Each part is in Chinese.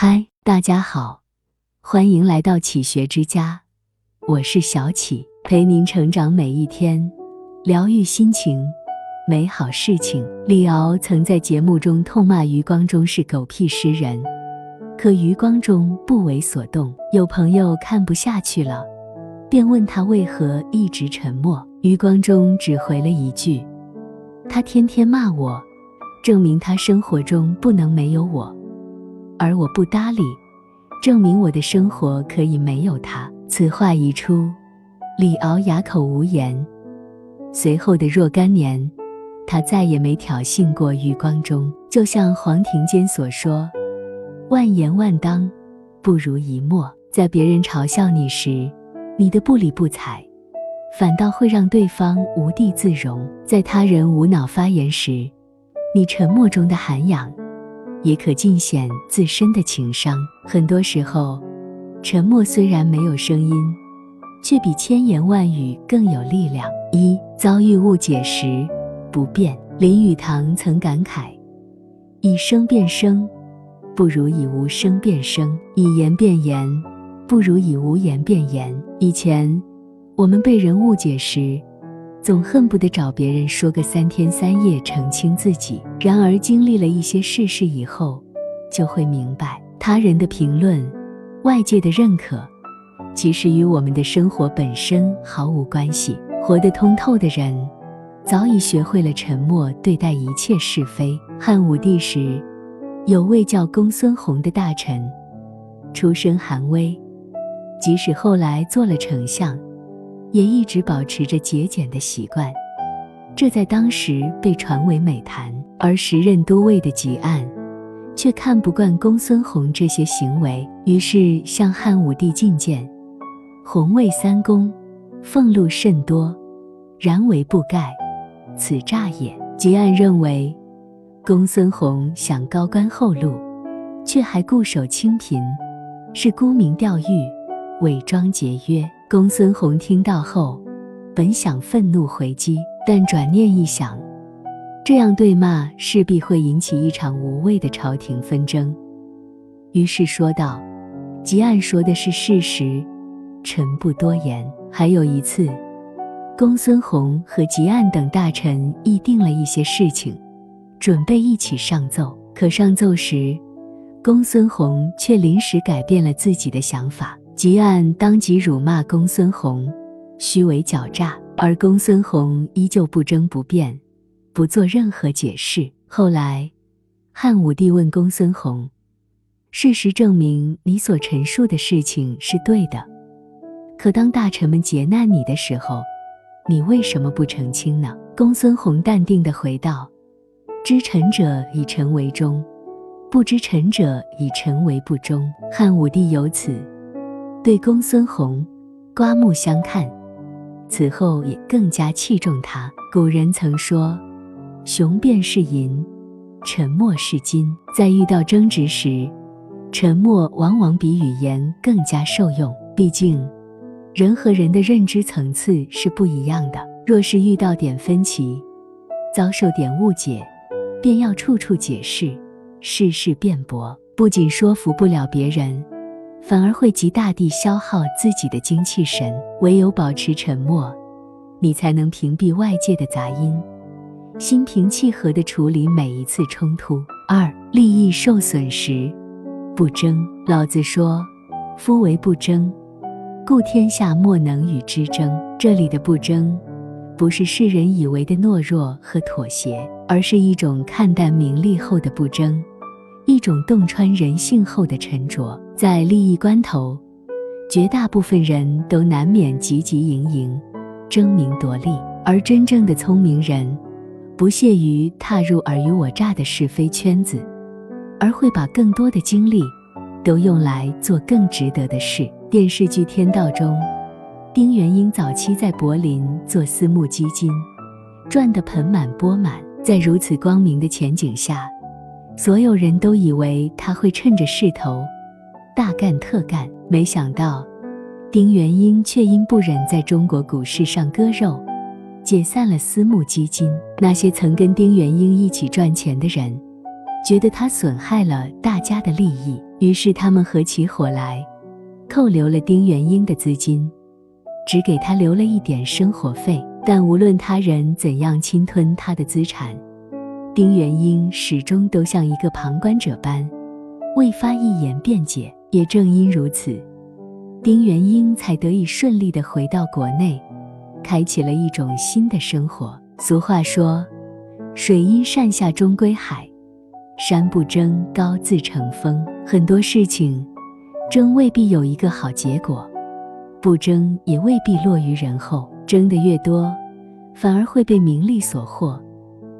嗨，大家好，欢迎来到启学之家，我是小启，陪您成长每一天，疗愈心情，美好事情。李敖曾在节目中痛骂余光中是狗屁诗人，可余光中不为所动。有朋友看不下去了，便问他为何一直沉默。余光中只回了一句：“他天天骂我，证明他生活中不能没有我。”而我不搭理，证明我的生活可以没有他。此话一出，李敖哑口无言。随后的若干年，他再也没挑衅过余光中。就像黄庭坚所说：“万言万当，不如一默。”在别人嘲笑你时，你的不理不睬，反倒会让对方无地自容；在他人无脑发言时，你沉默中的涵养。也可尽显自身的情商。很多时候，沉默虽然没有声音，却比千言万语更有力量。一遭遇误解时，不变。林语堂曾感慨：以声变声，不如以无声变声；以言变言，不如以无言变言。以前，我们被人误解时，总恨不得找别人说个三天三夜澄清自己。然而经历了一些世事以后，就会明白，他人的评论、外界的认可，其实与我们的生活本身毫无关系。活得通透的人，早已学会了沉默对待一切是非。汉武帝时，有位叫公孙弘的大臣，出身寒微，即使后来做了丞相。也一直保持着节俭的习惯，这在当时被传为美谈。而时任都尉的汲黯，却看不惯公孙弘这些行为，于是向汉武帝进谏：弘位三公，俸禄甚多，然为不盖，此诈也。汲黯认为，公孙弘想高官厚禄，却还固守清贫，是沽名钓誉，伪装节约。公孙弘听到后，本想愤怒回击，但转念一想，这样对骂势必会引起一场无谓的朝廷纷争，于是说道：“汲黯说的是事实，臣不多言。”还有一次，公孙弘和汲黯等大臣议定了一些事情，准备一起上奏。可上奏时，公孙弘却临时改变了自己的想法。汲黯当即辱骂公孙弘虚伪狡诈，而公孙弘依旧不争不辩，不做任何解释。后来，汉武帝问公孙弘：“事实证明你所陈述的事情是对的，可当大臣们劫难你的时候，你为什么不澄清呢？”公孙弘淡定地回道：“知臣者以臣为忠，不知臣者以臣为不忠。”汉武帝由此。对公孙弘刮目相看，此后也更加器重他。古人曾说：“雄辩是银，沉默是金。”在遇到争执时，沉默往往比语言更加受用。毕竟，人和人的认知层次是不一样的。若是遇到点分歧，遭受点误解，便要处处解释，事事辩驳，不仅说服不了别人。反而会极大地消耗自己的精气神。唯有保持沉默，你才能屏蔽外界的杂音，心平气和地处理每一次冲突。二、利益受损时不争。老子说：“夫为不争，故天下莫能与之争。”这里的不争，不是世人以为的懦弱和妥协，而是一种看淡名利后的不争。一种洞穿人性后的沉着，在利益关头，绝大部分人都难免汲汲营营，争名夺利。而真正的聪明人，不屑于踏入尔虞我诈的是非圈子，而会把更多的精力都用来做更值得的事。电视剧《天道》中，丁元英早期在柏林做私募基金，赚得盆满钵满，在如此光明的前景下。所有人都以为他会趁着势头大干特干，没想到丁元英却因不忍在中国股市上割肉，解散了私募基金。那些曾跟丁元英一起赚钱的人，觉得他损害了大家的利益，于是他们合起伙来，扣留了丁元英的资金，只给他留了一点生活费。但无论他人怎样侵吞他的资产，丁元英始终都像一个旁观者般，未发一言辩解。也正因如此，丁元英才得以顺利地回到国内，开启了一种新的生活。俗话说：“水因善下终归海，山不争高自成峰。”很多事情，争未必有一个好结果，不争也未必落于人后。争得越多，反而会被名利所惑，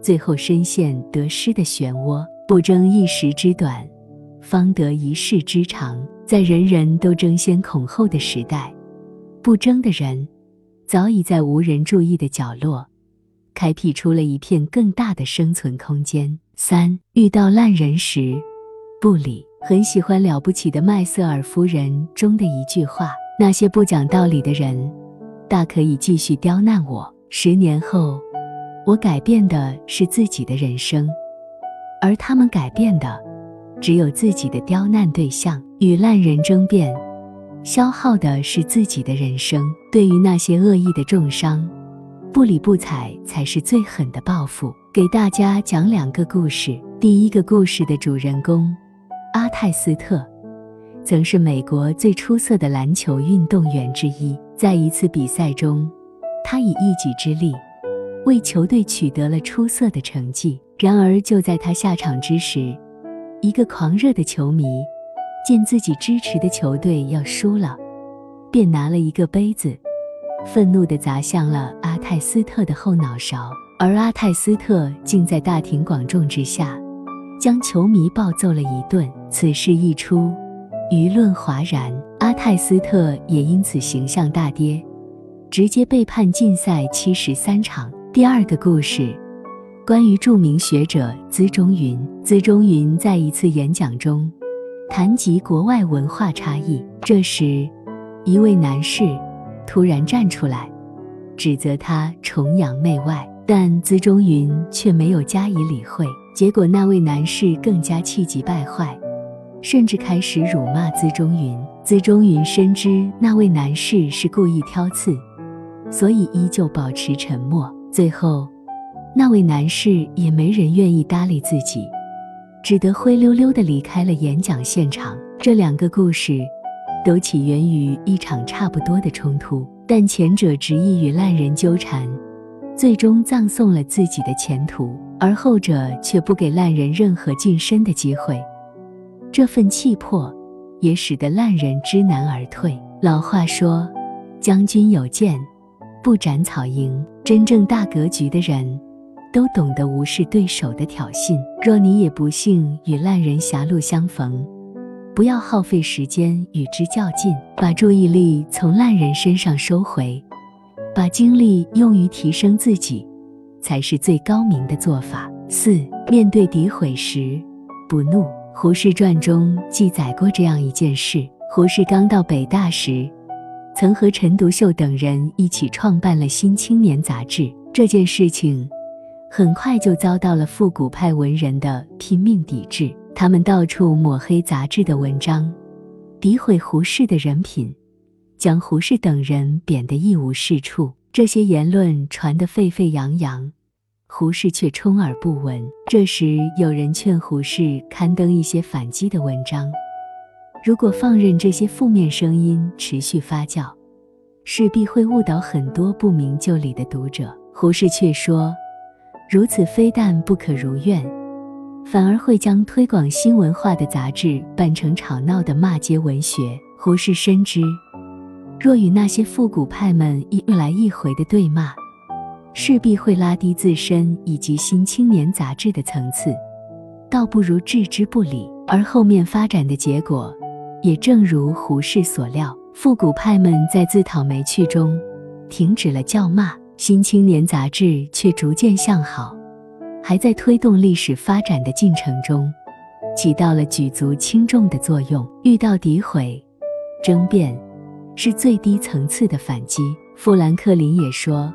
最后深陷得失的漩涡。不争一时之短，方得一世之长。在人人都争先恐后的时代，不争的人早已在无人注意的角落，开辟出了一片更大的生存空间。三遇到烂人时，不理。很喜欢《了不起的麦瑟尔夫人》中的一句话：那些不讲道理的人。大可以继续刁难我。十年后，我改变的是自己的人生，而他们改变的只有自己的刁难对象。与烂人争辩，消耗的是自己的人生。对于那些恶意的重伤，不理不睬才是最狠的报复。给大家讲两个故事。第一个故事的主人公阿泰斯特。曾是美国最出色的篮球运动员之一。在一次比赛中，他以一己之力为球队取得了出色的成绩。然而，就在他下场之时，一个狂热的球迷见自己支持的球队要输了，便拿了一个杯子，愤怒地砸向了阿泰斯特的后脑勺。而阿泰斯特竟在大庭广众之下将球迷暴揍了一顿。此事一出。舆论哗然，阿泰斯特也因此形象大跌，直接被判禁赛七十三场。第二个故事，关于著名学者资中云。资中云在一次演讲中谈及国外文化差异，这时，一位男士突然站出来，指责他崇洋媚外，但资中云却没有加以理会。结果，那位男士更加气急败坏。甚至开始辱骂资中云。资中云深知那位男士是故意挑刺，所以依旧保持沉默。最后，那位男士也没人愿意搭理自己，只得灰溜溜地离开了演讲现场。这两个故事都起源于一场差不多的冲突，但前者执意与烂人纠缠，最终葬送了自己的前途，而后者却不给烂人任何晋升的机会。这份气魄，也使得烂人知难而退。老话说：“将军有剑，不斩草营。”真正大格局的人，都懂得无视对手的挑衅。若你也不幸与烂人狭路相逢，不要耗费时间与之较劲，把注意力从烂人身上收回，把精力用于提升自己，才是最高明的做法。四，面对诋毁时，不怒。胡适传中记载过这样一件事：胡适刚到北大时，曾和陈独秀等人一起创办了《新青年》杂志。这件事情很快就遭到了复古派文人的拼命抵制，他们到处抹黑杂志的文章，诋毁胡适的人品，将胡适等人贬得一无是处。这些言论传得沸沸扬扬。胡适却充耳不闻。这时，有人劝胡适刊登一些反击的文章。如果放任这些负面声音持续发酵，势必会误导很多不明就里的读者。胡适却说，如此非但不可如愿，反而会将推广新文化的杂志办成吵闹的骂街文学。胡适深知，若与那些复古派们一来一回的对骂，势必会拉低自身以及《新青年》杂志的层次，倒不如置之不理。而后面发展的结果，也正如胡适所料，复古派们在自讨没趣中停止了叫骂，《新青年》杂志却逐渐向好，还在推动历史发展的进程中，起到了举足轻重的作用。遇到诋毁、争辩，是最低层次的反击。富兰克林也说。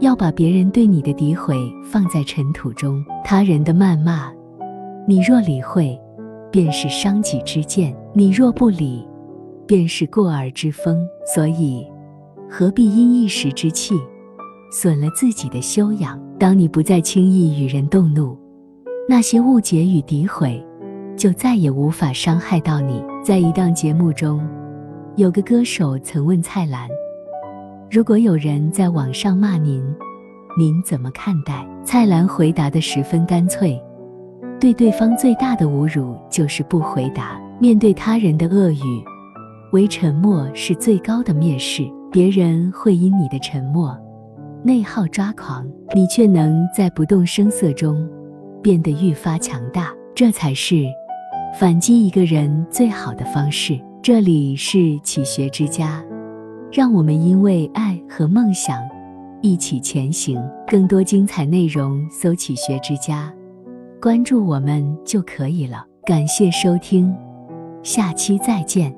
要把别人对你的诋毁放在尘土中，他人的谩骂，你若理会，便是伤己之剑；你若不理，便是过耳之风。所以，何必因一时之气，损了自己的修养？当你不再轻易与人动怒，那些误解与诋毁，就再也无法伤害到你。在一档节目中，有个歌手曾问蔡澜：“如果有人在网上骂您，您怎么看待？”蔡澜回答的十分干脆。对对方最大的侮辱就是不回答。面对他人的恶语，唯沉默是最高的蔑视。别人会因你的沉默内耗抓狂，你却能在不动声色中变得愈发强大。这才是反击一个人最好的方式。这里是启学之家，让我们因为爱和梦想一起前行。更多精彩内容，搜“启学之家”。关注我们就可以了。感谢收听，下期再见。